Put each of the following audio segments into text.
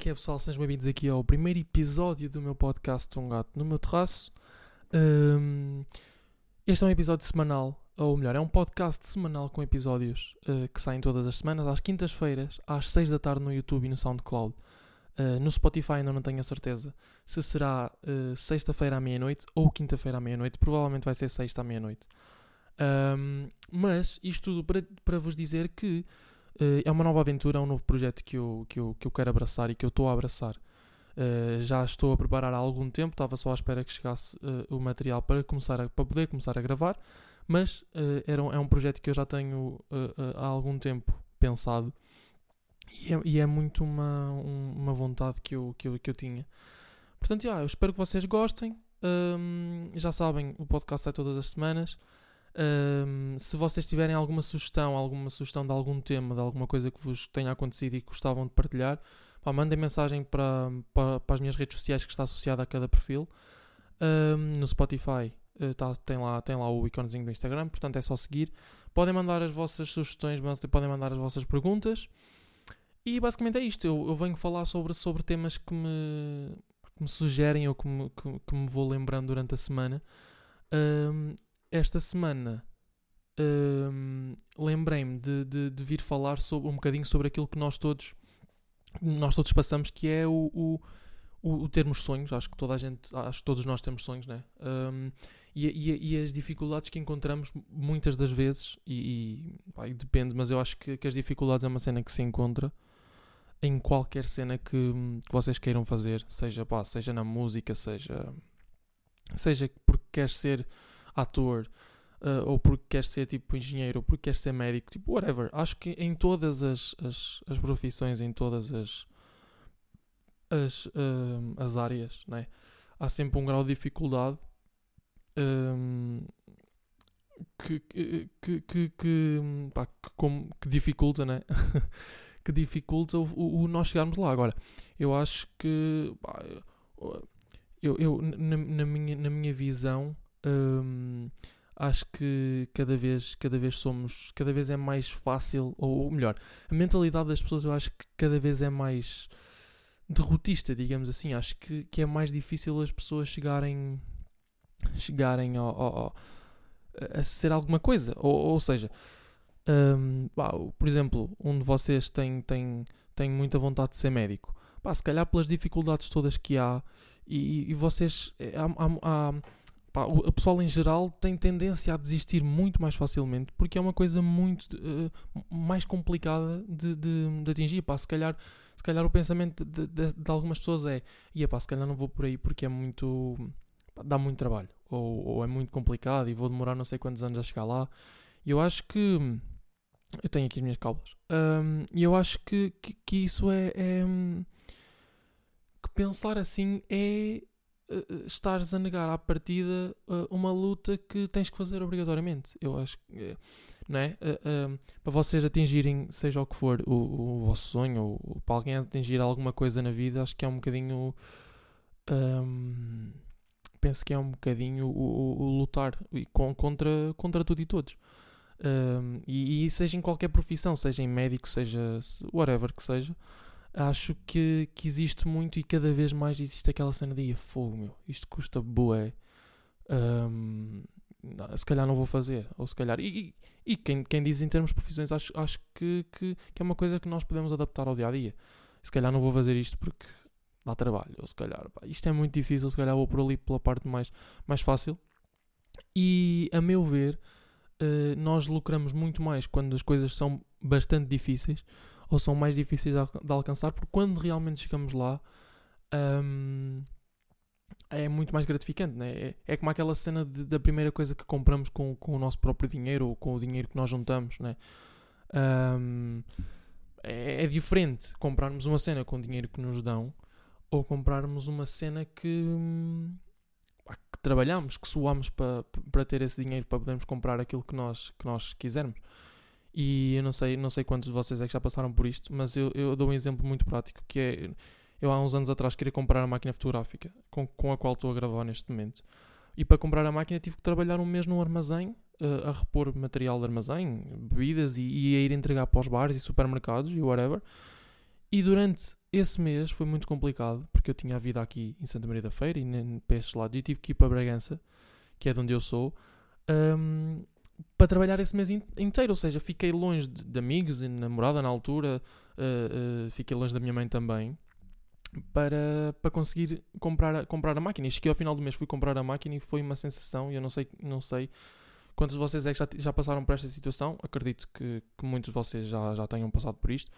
que é, pessoal? Sejam bem-vindos aqui ao primeiro episódio do meu podcast Um Gato no Meu Terraço. Um, este é um episódio semanal, ou melhor, é um podcast semanal com episódios uh, que saem todas as semanas, às quintas-feiras, às 6 da tarde no YouTube e no SoundCloud. Uh, no Spotify ainda não tenho a certeza se será uh, sexta-feira à meia-noite ou quinta-feira à meia-noite. Provavelmente vai ser sexta à meia-noite. Um, mas isto tudo para, vos dizer que é uma nova aventura, é um novo projeto que eu, que eu, que eu quero abraçar e que eu estou a abraçar. Uh, já estou a preparar há algum tempo, estava só à espera que chegasse uh, o material para, começar a, para poder começar a gravar, mas era um, é um projeto que eu já tenho há algum tempo pensado e é, e é muito uma, um, uma vontade que eu, que, eu, que eu tinha. Portanto, já, eu espero que vocês gostem. Um, já sabem, o podcast sai todas as semanas. Um, se vocês tiverem alguma sugestão, alguma sugestão de algum tema, de alguma coisa que vos tenha acontecido e que gostavam de partilhar, pá, mandem mensagem para, para, para, as minhas redes sociais que está associada a cada perfil. Um, no Spotify uh, tá, tem, lá, tem lá o iconezinho do Instagram, portanto é só seguir. Podem mandar as vossas sugestões, podem mandar as vossas perguntas. E basicamente é isto. Eu, eu venho falar sobre, sobre temas que me, que me sugerem ou que me, que, que me vou lembrando durante a semana. Um, esta semana hum, lembrei-me de, de, de, vir falar sobre, um bocadinho sobre aquilo que nós todos nós todos passamos, que é o, o, o, o termos sonhos. Acho que toda a gente, acho que todos nós temos sonhos, né? Um, e, e, e, as dificuldades que encontramos muitas das vezes, e, e, pá, depende, mas eu acho que, que, as dificuldades é uma cena que se encontra em qualquer cena que, que vocês queiram fazer, seja, pá, seja na música, seja, seja porque queres ser ator, uh, ou porque queres ser tipo engenheiro, ou porque queres ser médico, tipo whatever. Acho que em todas as, as, as profissões, em todas as, as, uh, as áreas, né? há sempre um grau de dificuldade um, que, que, que, que, pá, que, como, que dificulta, né? que dificulta o, o, o, nós chegarmos lá. Agora, eu acho que pá, eu, eu na, na, minha, na minha visão Acho que cada vez, cada vez somos, cada vez é mais fácil, ou melhor, a mentalidade das pessoas eu acho que cada vez é mais derrotista, digamos assim. Acho que, que é mais difícil as pessoas chegarem, chegarem ao, ao, ao a ser alguma coisa. Ou, ou seja, por exemplo, um de vocês tem, tem, tem muita vontade de ser médico. Pá, se calhar pelas dificuldades todas que há, e, e vocês. Eh, há, há, há Pá, o pessoal em geral tem tendência a desistir muito mais facilmente porque é uma coisa muito uh, mais complicada de, de, de, atingir. Pá, se, calhar, se calhar o pensamento de, de, de algumas pessoas é: e pá, se calhar não vou por aí porque é muito. Pá, dá muito trabalho ou, ou, é muito complicado e vou demorar não sei quantos anos a chegar lá. E eu acho que. Eu tenho aqui as minhas caudas. Um, e eu acho que, que, que isso é, é. que pensar assim é uh, estares a negar à partida uh, uma luta que tens que fazer obrigatoriamente. Eu acho que. não é? Uh, para vocês atingirem, seja o que for, o, o vosso sonho, ou, para alguém atingir alguma coisa na vida, acho que é um bocadinho. Um, penso que é um bocadinho o, o, o lutar com, contra, contra tudo e todos. Um, e, e, seja em qualquer profissão, seja em médico, seja whatever que seja, acho que, que existe muito e cada vez mais existe aquela cena de fogo, meu, isto custa bué. Um, se calhar não vou fazer, ou se calhar. E, e, e quem, quem diz em termos profissões, acho, acho que, que, que, é uma coisa que nós podemos adaptar ao dia a dia. Se calhar não vou fazer isto porque dá trabalho, ou se calhar pá, isto é muito difícil, se calhar vou por ali pela parte mais, mais fácil. E a meu ver, uh, nós lucramos muito mais quando as coisas são bastante difíceis ou são mais difíceis de, alcançar, porque quando realmente chegamos lá um, é muito mais gratificante, né? é, é como aquela cena de, da primeira coisa que compramos com, com o nosso próprio dinheiro ou com o dinheiro que nós juntamos. Né? Um, é, é, diferente comprarmos uma cena com o dinheiro que nos dão ou comprarmos uma cena que, que trabalhamos, que suamos para, para ter esse dinheiro para podermos comprar aquilo que nós, que nós quisermos. E eu não sei, não sei quantos de vocês é que já passaram por isto, mas eu, eu dou um exemplo muito prático que é eu há uns anos atrás queria comprar a máquina fotográfica com, com a qual estou a gravar neste momento. E para comprar a máquina tive que trabalhar um mês num armazém uh, a repor material de armazém, bebidas e, e, a ir entregar para os bares e supermercados e whatever. E durante esse mês foi muito complicado, porque eu tinha a vida aqui em Santa Maria da Feira e nem para estes lados, e tive que ir para Bragança, que é de onde eu sou, um, para trabalhar esse mês inteiro. Ou seja, fiquei longe de, de amigos e namorada na altura, uh, uh, fiquei longe da minha mãe também, para, para conseguir comprar a, comprar a máquina. E cheguei ao final do mês, fui comprar a máquina e foi uma sensação, e eu não sei, não sei quantos de vocês é que já, já passaram por esta situação. Acredito que, que muitos de vocês já, já tenham passado por isto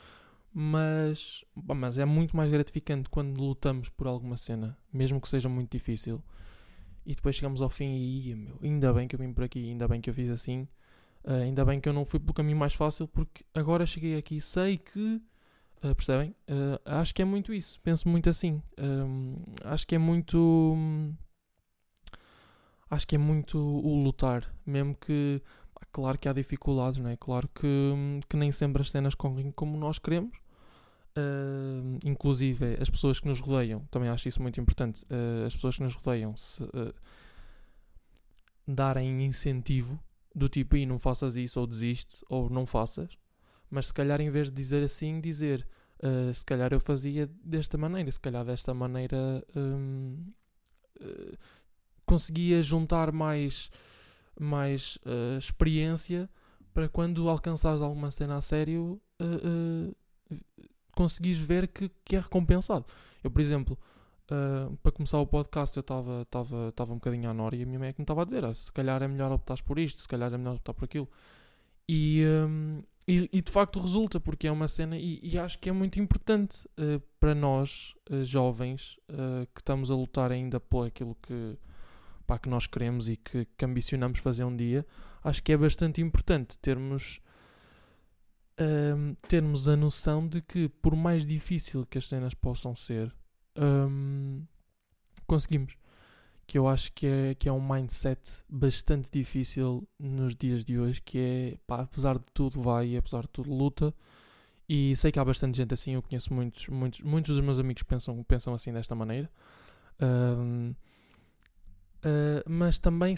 mas, mas é muito mais gratificante quando lutamos por alguma cena, mesmo que seja muito difícil. E depois chegamos ao fim e meu, ainda bem que eu vim por aqui, ainda bem que eu fiz assim, uh, ainda bem que eu não fui pelo caminho mais fácil, porque agora cheguei aqui sei que. Uh, percebem? Uh, acho que é muito isso. Penso muito assim. acho que é muito. Acho que é muito o lutar. Mesmo que. Claro que há dificuldades, não é? Claro que, que nem sempre as cenas correm como nós queremos. Uh, inclusive as pessoas que nos rodeiam, também acho isso muito importante, uh, as pessoas que nos rodeiam se, uh, darem incentivo do tipo, e não faças isso, ou desiste, ou não faças, mas se calhar em vez de dizer assim, dizer se calhar eu fazia desta maneira, se calhar desta maneira um, conseguia juntar mais, mais experiência para quando alcançares alguma cena a sério conseguires ver que, que é recompensado. Eu, por exemplo, uh, para começar o podcast, eu estava um bocadinho à nora e a minha mãe é que me estava a dizer: ah, se calhar é melhor optar por isto, se calhar é melhor optar por aquilo. E, um, e, e, de facto resulta, porque é uma cena, e, e acho que é muito importante uh, para nós, uh, jovens, que estamos a lutar ainda por aquilo que, pá, que nós queremos e que, que ambicionamos fazer um dia. Acho que é bastante importante termos um, termos a noção de que, por mais difícil que as cenas possam ser, um, conseguimos. Que eu acho que é, que é um mindset bastante difícil nos dias de hoje, que é, pá, apesar de tudo vai apesar de tudo luta. E sei que há bastante gente assim, eu conheço muitos, muitos, muitos dos meus amigos pensam, pensam assim desta maneira. Um, Uh, mas também,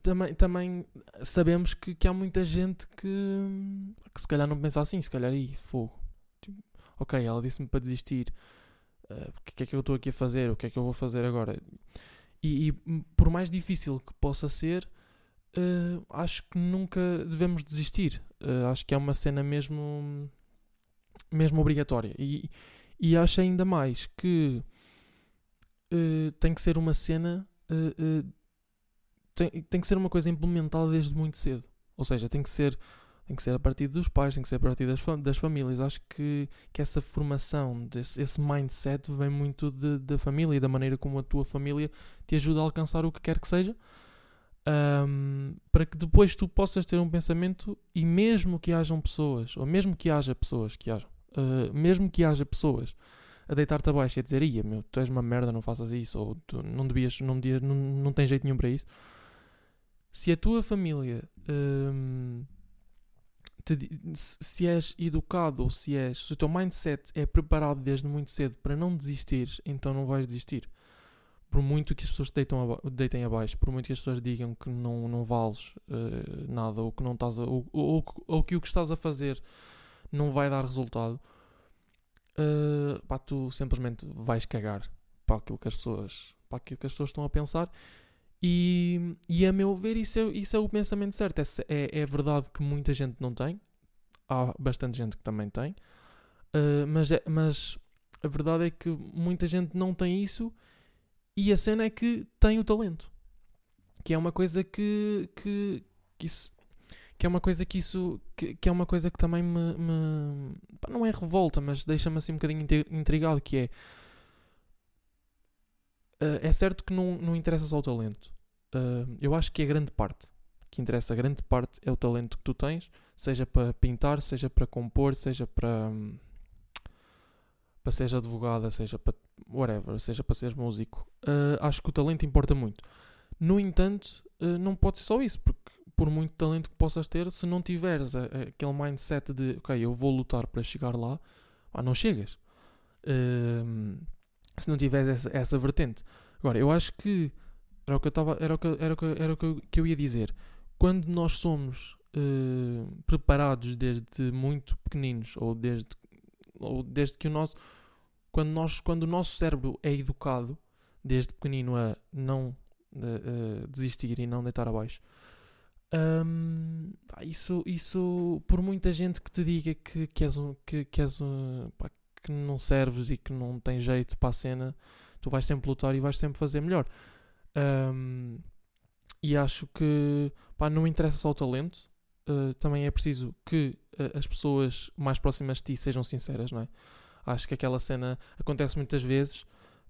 também, também sabemos que, que há muita gente que, que se calhar não pensa assim, se calhar aí, fogo. Tipo, ok, ela disse-me para desistir. Uh, o que é que eu estou aqui a fazer? O que é que eu vou fazer agora? E, e por mais difícil que possa ser, uh, acho que nunca devemos desistir. acho que é uma cena mesmo, mesmo obrigatória. E, e acho ainda mais que tem que ser uma cena uh, tem, tem que ser uma coisa implementada desde muito cedo. Ou seja, tem que ser, tem que ser a partir dos pais, tem que ser a partir das, das famílias. Acho que, que essa formação, desse, esse mindset vem muito de, da família e da maneira como a tua família te ajuda a alcançar o que quer que seja. Um, para que depois tu possas ter um pensamento e mesmo que hajam pessoas, ou mesmo que haja pessoas que hajam, uh, mesmo que haja pessoas a deitar-te abaixo e a dizer, ia meu, tu és uma merda, não faças isso, ou tu não devias, não, devias, não, não tens jeito nenhum para isso. Se a tua família hum, te, se és educado ou se és, se o teu mindset é preparado desde muito cedo para não desistires, então não vais desistir. Por muito que as pessoas te deitam deitem abaixo, por muito que as pessoas digam que não, não vales uh, nada, ou que não estás a, ou, ou, ou que o que estás a fazer não vai dar resultado, uh, pá, tu simplesmente vais cagar para aquilo que as pessoas, para aquilo que as pessoas estão a pensar. E, e a meu ver, isso é, isso é o pensamento certo. É, é, é verdade que muita gente não tem, há bastante gente que também tem, uh, mas, é, mas a verdade é que muita gente não tem isso e a cena é que tem o talento, que é uma coisa que, que, que isso, que é uma coisa que isso que, que é uma coisa que também me, me não é revolta, mas deixa-me assim um bocadinho intrigado que é uh, é certo que não, não interessa só o talento. Uh, eu acho que é grande parte. Que interessa, a grande parte é o talento que tu tens, seja para pintar, seja para compor, seja para para seres advogada, seja para whatever, seja para seres músico. Uh, acho que o talento importa muito. No entanto, não pode ser só isso, porque por muito talento que possas ter, se não tiveres a, a, aquele mindset de ok, eu vou lutar para chegar lá, ah, não chegas. Uh, se não tiveres essa, essa vertente. Agora, eu acho que era o que eu estava, era o que, era o que, era o que, eu, que eu ia dizer. Quando nós somos uh, preparados desde muito pequeninos, ou desde ou desde que o nosso quando nós quando o nosso cérebro é educado desde pequenino a não uh, desistir e não deitar abaixo um, isso isso por muita gente que te diga que, que és um que, que és um, pá, que não serves e que não tem jeito para a cena tu vais sempre lutar e vais sempre fazer melhor um, e acho que pá, não interessa só o talento uh, também é preciso que uh, as pessoas mais próximas de ti sejam sinceras, não é? Acho que aquela cena acontece muitas vezes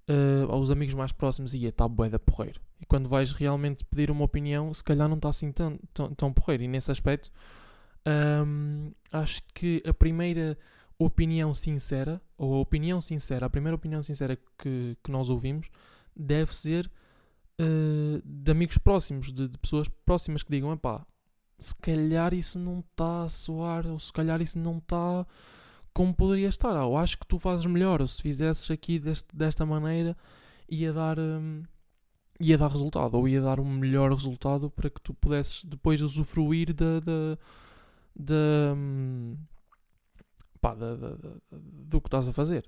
uh, aos amigos mais próximos e está bué da porreiro. E quando vais realmente pedir uma opinião, se calhar não está assim tão, tão, tão porreiro. E nesse aspecto, um, acho que a primeira opinião sincera, ou a opinião sincera, a primeira opinião sincera que, que nós ouvimos, deve ser uh, de amigos próximos, de, de, pessoas próximas que digam: pá, se calhar isso não está a soar, ou se calhar isso não está como poderia estar. Ou acho que tu fazes melhor, se fizesses aqui deste, desta maneira, ia dar, um, ia dar resultado, ou ia dar um melhor resultado para que tu pudesses depois usufruir da. da, da, um, pá, do que estás a fazer.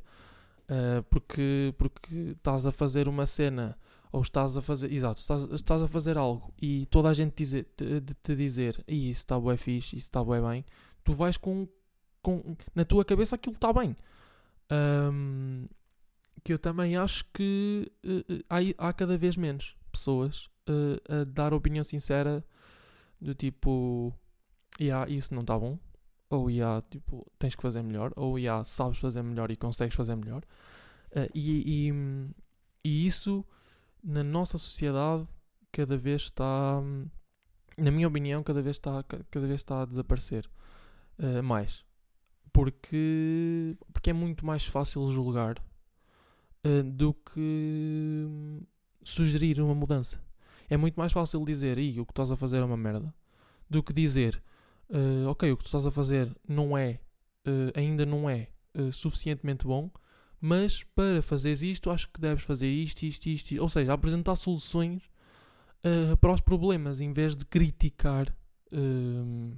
Uh, porque, porque estás a fazer uma cena ou estás a fazer, exato, estás, estás a fazer algo e toda a gente dizer, te, te dizer, isso está bem fixe, isso está bem bem, tu vais com, com na tua cabeça aquilo está bem. Um, que eu também acho que uh, há, há cada vez menos pessoas uh, a dar opinião sincera do tipo, yeah, isso não está bom, ou yeah, tipo, tens que fazer melhor, ou yeah, sabes fazer melhor e consegues fazer melhor. Uh, e, e, e isso na nossa sociedade cada vez está, na minha opinião, cada vez está, cada vez está a desaparecer mais. Porque, porque é muito mais fácil julgar uh, do que sugerir uma mudança. É muito mais fácil dizer, o que estás a fazer é uma merda, do que dizer, uh, ok, o que tu estás a fazer não é, ainda não é suficientemente bom, mas para fazeres isto, acho que deves fazer isto, isto, isto. Ou seja, apresentar soluções uh, para os problemas, em vez de criticar, uh,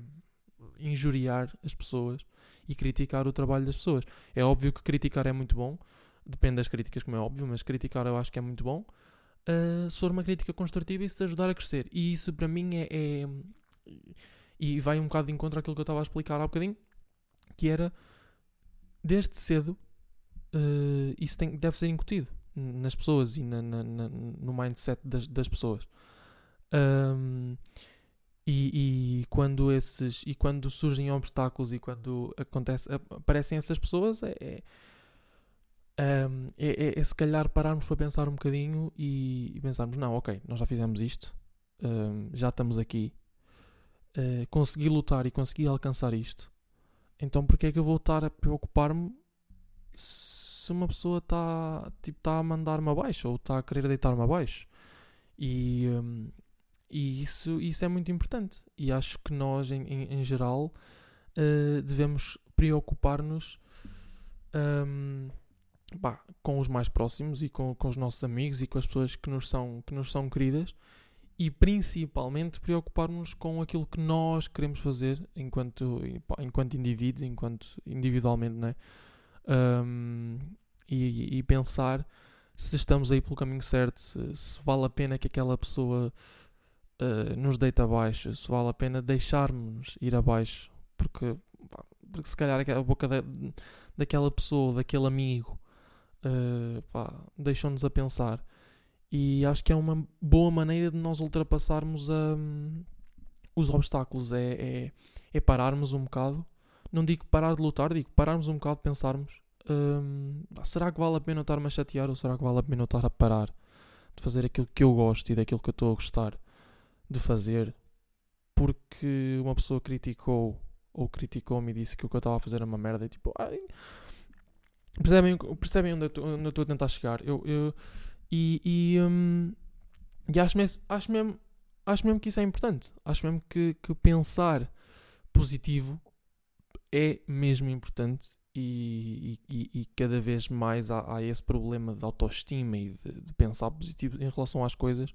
injuriar as pessoas e criticar o trabalho das pessoas. É óbvio que criticar é muito bom, depende das críticas, como é óbvio, mas criticar eu acho que é muito bom. Uh, se for uma crítica construtiva e se te ajudar a crescer. E isso para mim é, é. E vai um bocado de encontro àquilo que eu estava a explicar há bocadinho, que era desde cedo uh, isso tem, deve ser incutido nas pessoas e na, na, na, no mindset das, das pessoas. Um, e, e, quando esses e quando surgem obstáculos e quando acontece, aparecem essas pessoas é, é, é, é se calhar pararmos para pensar um bocadinho e, e pensarmos, não, ok, nós já fizemos isto, um, já estamos aqui, uh, consegui lutar e consegui alcançar isto, então porque é que eu vou estar a preocupar-me se uma pessoa está tipo, tá a mandar-me abaixo ou está a querer deitar-me abaixo. E, um, e isso, isso é muito importante. E acho que nós, em, em, em geral, uh, devemos preocupar-nos um, com os mais próximos e com, com os nossos amigos e com as pessoas que nos são, que nos são queridas e principalmente preocupar-nos com aquilo que nós queremos fazer enquanto, enquanto indivíduos, enquanto individualmente, não é? um, e, e, pensar se estamos aí pelo caminho certo, se, se vale a pena que aquela pessoa uh, nos deite abaixo, se vale a pena deixarmos ir abaixo, porque, porque se calhar a boca da, daquela pessoa, daquele amigo, uh, deixou-nos a pensar. E acho que é uma boa maneira de nós ultrapassarmos um, os obstáculos. É, é, é pararmos um bocado não digo parar de lutar, digo pararmos um bocado, pensarmos: hum, será que vale a pena estar-me a chatear ou será que vale a pena estar a parar de fazer aquilo que eu gosto e daquilo que eu estou a gostar de fazer porque uma pessoa criticou ou criticou-me e disse que o que eu estava a fazer era uma merda e tipo, ai, percebem, percebem onde eu estou a tentar chegar? Eu, eu e, e, hum, e acho, mesmo, acho, mesmo, acho mesmo que isso é importante. Acho mesmo que, que pensar positivo é mesmo importante e, e, e cada vez mais há, há, esse problema de autoestima e de, de, pensar positivo em relação às coisas.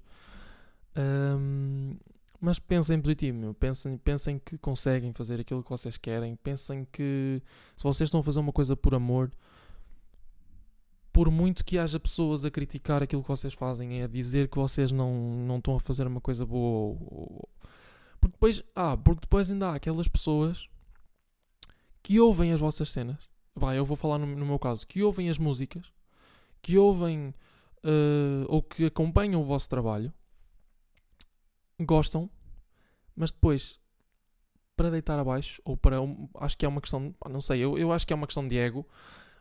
Um, Mas pensem positivo, meu. Pensem, pensem que conseguem fazer aquilo que vocês querem. Pensem que se vocês estão a fazer uma coisa por amor, por muito que haja pessoas a criticar aquilo que vocês fazem, a dizer que vocês não, não estão a fazer uma coisa boa. Ou, porque depois, ah, porque depois ainda há aquelas pessoas que ouvem as vossas cenas. Vai, eu vou falar no, no meu caso, que ouvem as músicas, que ouvem uh, ou que acompanham o vosso trabalho gostam, mas depois, para deitar abaixo, ou para. Acho que é uma questão. Não sei, eu, eu acho que é uma questão de ego.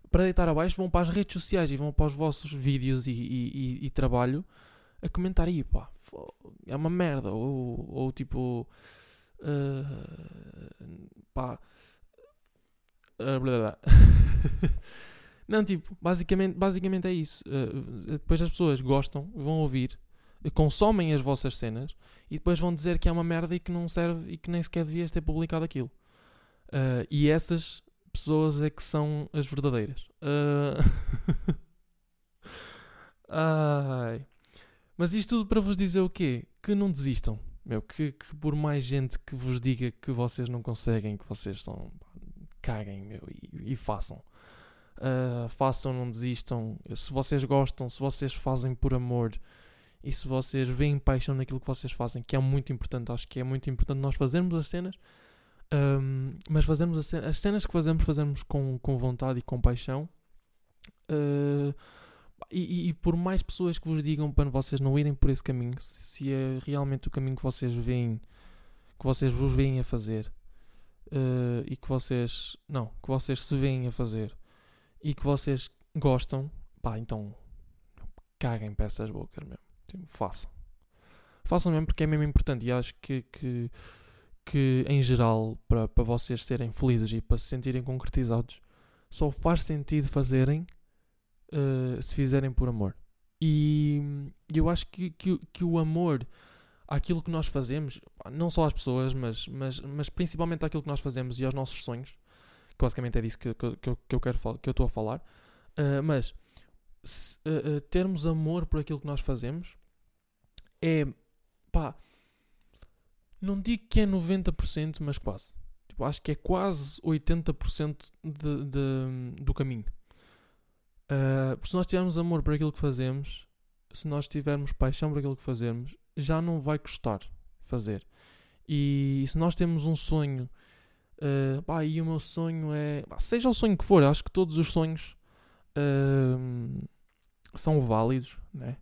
Para deitar abaixo, vão para as redes sociais e vão para os vossos vídeos e, e, e, e trabalho a comentar aí, pá, é uma merda. Ou, ou tipo. Uh, pá. Blá. Não, tipo, basicamente, basicamente é isso. Uh, depois as pessoas gostam, vão ouvir, consomem as vossas cenas e depois vão dizer que é uma merda e que não serve e que nem sequer devias ter publicado aquilo. Uh, e essas pessoas é que são as verdadeiras. Uh... Ai. Mas isto tudo para vos dizer o quê? Que não desistam. Meu, que, que, por mais gente que vos diga que vocês não conseguem, que vocês são. caguem, meu, e, e façam. Uh, façam, não desistam. Se vocês gostam, se vocês fazem por amor, e se vocês veem paixão naquilo que vocês fazem, que é muito importante, acho que é muito importante nós fazermos as cenas, um, mas fazermos as cenas, as cenas que fazemos, fazemos com, com vontade e com paixão. Uh, e, e, por mais pessoas que vos digam para vocês não irem por esse caminho, se é realmente o caminho que vocês veem, que vocês vos veem a fazer, uh, e que vocês, não, que vocês se veem a fazer, e que vocês gostam, pá, então caguem essas bocas mesmo. Tipo, façam. Façam mesmo porque é mesmo importante e acho que, que, que em geral, para, para vocês serem felizes e para se sentirem concretizados, só faz sentido fazerem uh, se fizerem por amor. E eu acho que, que, que o amor àquilo que nós fazemos, não só às pessoas, mas, mas, mas principalmente àquilo que nós fazemos e aos nossos sonhos, que basicamente é disso que, que, que eu, que eu quero que eu estou a falar, uh, mas se, uh, uh, termos amor por aquilo que nós fazemos é pá, não digo que é 90%, mas quase. Tipo, acho que é quase 80% de, de, do caminho. Uh, se nós tivermos amor por aquilo que fazemos, se nós tivermos paixão por aquilo que fazemos, já não vai custar fazer. E, e se nós temos um sonho, uh, pá, e o meu sonho é. Pá, seja o sonho que for, acho que todos os sonhos uh, são válidos, né?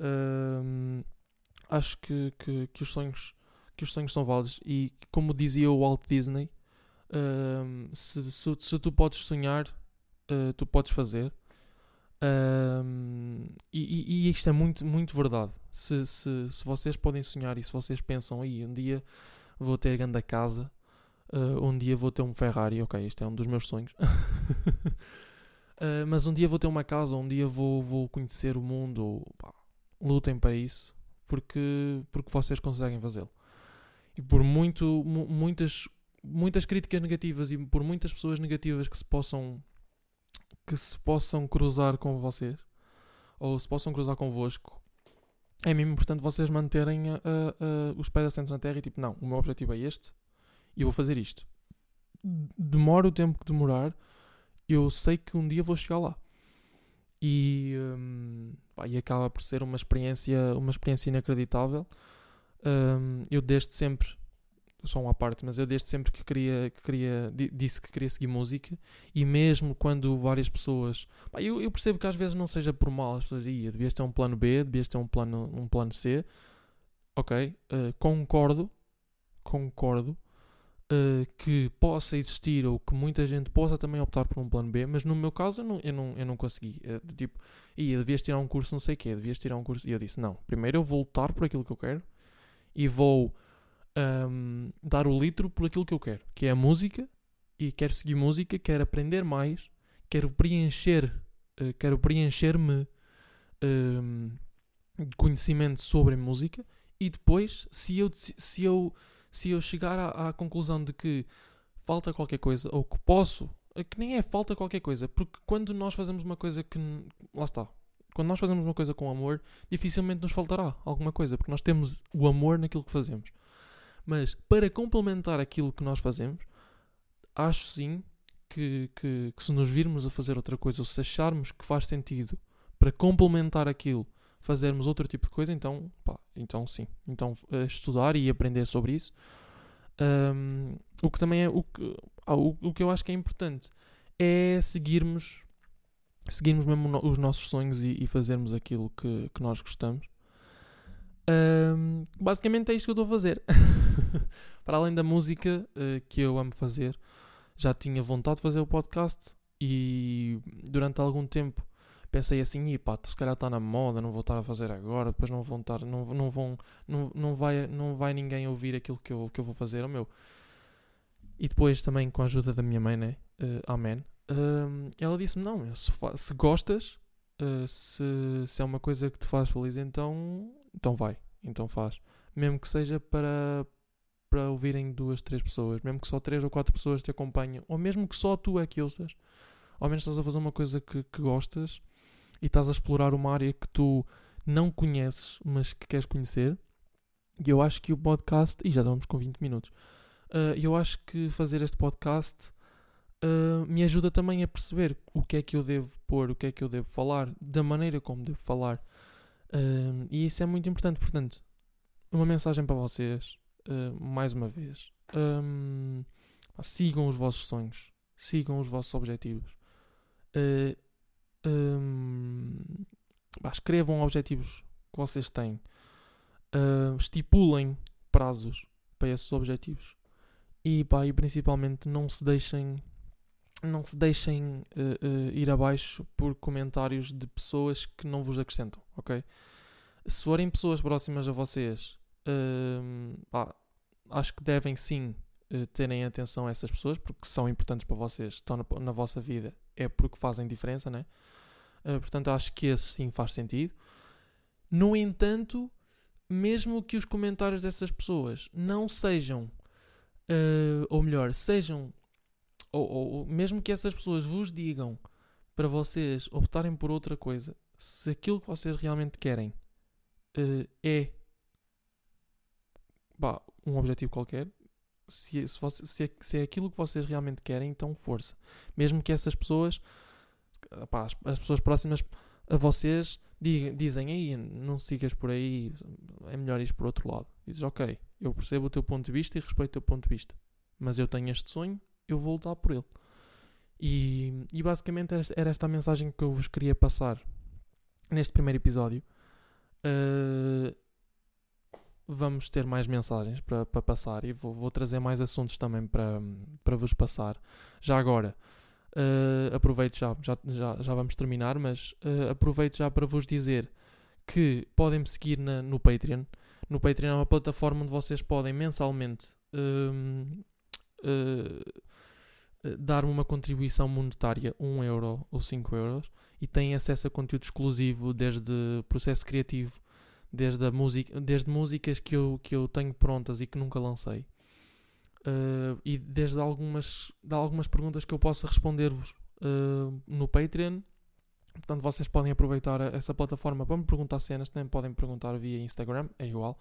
Uh, acho que, que, que, os sonhos que os sonhos são válidos. E como dizia o Walt Disney uh, se, se, se, tu podes sonhar uh, tu podes fazer. E, e, isto é muito, muito verdade. Se, se, se vocês podem sonhar e se vocês pensam aí um dia vou ter grande casa uh, um dia vou ter um Ferrari ok, este é um dos meus sonhos Uh, mas um dia vou ter uma casa, um dia vou, vou conhecer o mundo. Pá, lutem para isso, porque, porque vocês conseguem fazê-lo. E por muito, muitas, muitas críticas negativas e por muitas pessoas negativas que se possam que se possam cruzar com vocês ou se possam cruzar convosco, é mesmo importante vocês manterem uh, uh, os pés assentos na terra e tipo, não, o meu objetivo é este e eu vou fazer isto. Demora o tempo que demorar, eu sei que um dia vou chegar lá. E, um, pá, e acaba por ser uma experiência, uma experiência inacreditável. Um, eu desde sempre, só uma parte, mas eu desde sempre que queria, que queria disse que queria seguir música e mesmo quando várias pessoas, pá, eu, eu, percebo que às vezes não seja por mal, as pessoas diziam, devias ter um plano B, devias ter um plano, um plano C, ok, uh, concordo, concordo, uh, que possa existir ou que muita gente possa também optar por um plano B, mas no meu caso eu não, eu não, eu não consegui. É, tipo, ia, devias tirar um curso não sei o quê, devias tirar um curso. E eu disse: não, primeiro eu vou lutar por aquilo que eu quero e vou um, dar o litro por aquilo que eu quero, que é a música, e quero seguir música, quero aprender mais, quero preencher, uh, quero preencher-me um, de conhecimento sobre música e depois, se eu, se eu se eu chegar à, à, conclusão de que falta qualquer coisa, ou que posso, que nem é falta qualquer coisa, porque quando nós fazemos uma coisa que, lá está, quando nós fazemos uma coisa com amor, dificilmente nos faltará alguma coisa, porque nós temos o amor naquilo que fazemos. Mas para complementar aquilo que nós fazemos, acho sim que, que, que se nos virmos a fazer outra coisa, ou se acharmos que faz sentido para complementar aquilo, fazermos outro tipo de coisa, então, pá, então sim. Então uh, estudar e aprender sobre isso. Um, o que também é o que, ah, o, o que eu acho que é importante é seguirmos seguirmos mesmo os nossos sonhos e, e, fazermos aquilo que, que nós gostamos. Um, basicamente é isto que eu estou a fazer. Para além da música uh, que eu amo fazer, já tinha vontade de fazer o podcast e durante algum tempo pensei assim, e pá, se calhar está na moda, não vou estar a fazer agora, depois não vão estar, não, não vão, não, não, vai, não vai ninguém ouvir aquilo que eu, que eu vou fazer, o meu. E depois também com a ajuda da minha mãe, né? Uh, amém. Uh, ela disse-me, não, se, se gostas, uh, se, se é uma coisa que te faz feliz, então, então vai, então faz. Mesmo que seja para, para ouvirem duas, três pessoas, mesmo que só três ou quatro pessoas te acompanhem, ou mesmo que só tu é que ouças, ao menos estás a fazer uma coisa que, que gostas e estás a explorar uma área que tu não conheces, mas que queres conhecer. E eu acho que o podcast. E já estamos com 20 minutos. Uh, eu acho que fazer este podcast uh, me ajuda também a perceber o que é que eu devo pôr, o que é que eu devo falar, da maneira como devo falar. Uh, e isso é muito importante. Portanto, uma mensagem para vocês, mais uma vez. Um, sigam os vossos sonhos, sigam os vossos objetivos. Bah, escrevam objetivos que vocês têm, estipulem prazos para esses objetivos. E, e principalmente não se deixem não se deixem uh, uh, ir abaixo por comentários de pessoas que não vos acrescentam, ok? Se forem pessoas próximas a vocês, uh, pá, acho que devem sim terem atenção a essas pessoas porque são importantes para vocês, estão na, na vossa vida, é porque fazem diferença, né? Uh, portanto, acho que esse sim faz sentido. No entanto, mesmo que os comentários dessas pessoas não sejam, uh, ou melhor, sejam, ou, ou, mesmo que essas pessoas vos digam para vocês optarem por outra coisa, se aquilo que vocês realmente querem uh, é bah, um objetivo qualquer, se, se, se, é, se é aquilo que vocês realmente querem, então força. Mesmo que essas pessoas as, as, pessoas próximas a vocês digam, dizem aí, não sigas por aí, é melhor ir por outro lado. Dizes, ok, eu percebo o teu ponto de vista e respeito o teu ponto de vista, mas eu tenho este sonho, eu vou lutar por ele. E, e basicamente era esta a mensagem que eu vos queria passar neste primeiro episódio. Uh, vamos ter mais mensagens para, passar e vou, vou, trazer mais assuntos também para, para vos passar. Já agora, Uh, aproveito já, já, já, já vamos terminar, mas uh, aproveito já para vos dizer que podem me seguir na, no Patreon. No Patreon é uma plataforma onde vocês podem mensalmente uh, dar-me uma contribuição monetária, 1 euro ou 5 euros, e têm acesso a conteúdo exclusivo desde processo criativo, desde, a música, desde músicas que eu, que eu tenho prontas e que nunca lancei Uh, e desde algumas, de algumas perguntas que eu possa responder-vos uh, no Patreon. Portanto, vocês podem aproveitar essa plataforma para me perguntar cenas, também podem perguntar via Instagram, é igual.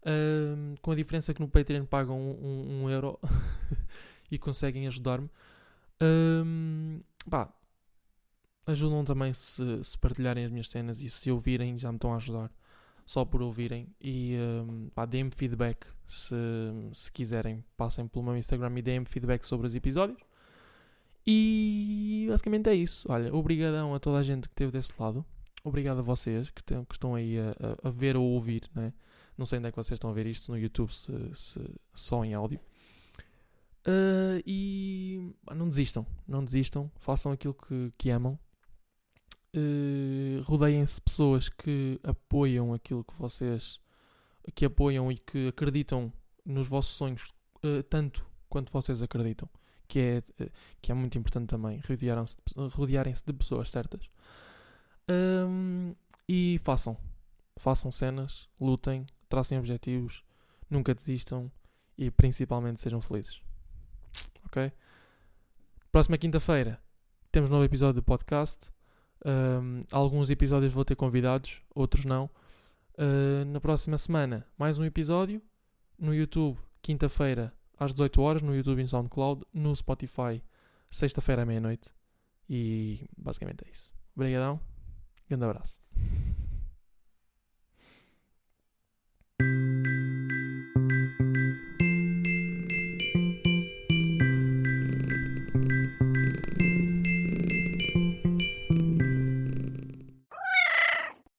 Uh, com a diferença que no Patreon pagam um, um, um euro e conseguem ajudar-me. pá, ajudam também se, se partilharem as minhas cenas e se ouvirem, já me estão a ajudar só por ouvirem e um, deem-me feedback se, se quiserem. Passem pelo meu Instagram e deem-me feedback sobre os episódios. E basicamente é isso. Olha, obrigadão a toda a gente que esteve desse lado. Obrigado a vocês que, tem, que estão aí a, a, ver ou ouvir, né? Não sei onde é que vocês estão a ver isto, se no YouTube, se, se só em áudio. Uh, e não desistam, não desistam, façam aquilo que, que amam uh, rodeiem-se de pessoas que apoiam aquilo que vocês que apoiam e que acreditam nos vossos sonhos uh, tanto quanto vocês acreditam que é, uh, que é muito importante também rodearem-se de, de pessoas certas. Um, e façam. Façam cenas, lutem tracem objetivos, nunca desistam e principalmente sejam felizes. Ok? Próxima quinta-feira temos novo episódio do podcast Um, alguns episódios vou ter convidados, outros não. Uh, na próxima semana, mais um episódio. No YouTube, quinta-feira, às 18 horas. No YouTube e no SoundCloud. No Spotify, sexta-feira à meia-noite. E basicamente é isso. Obrigadão. Grande abraço.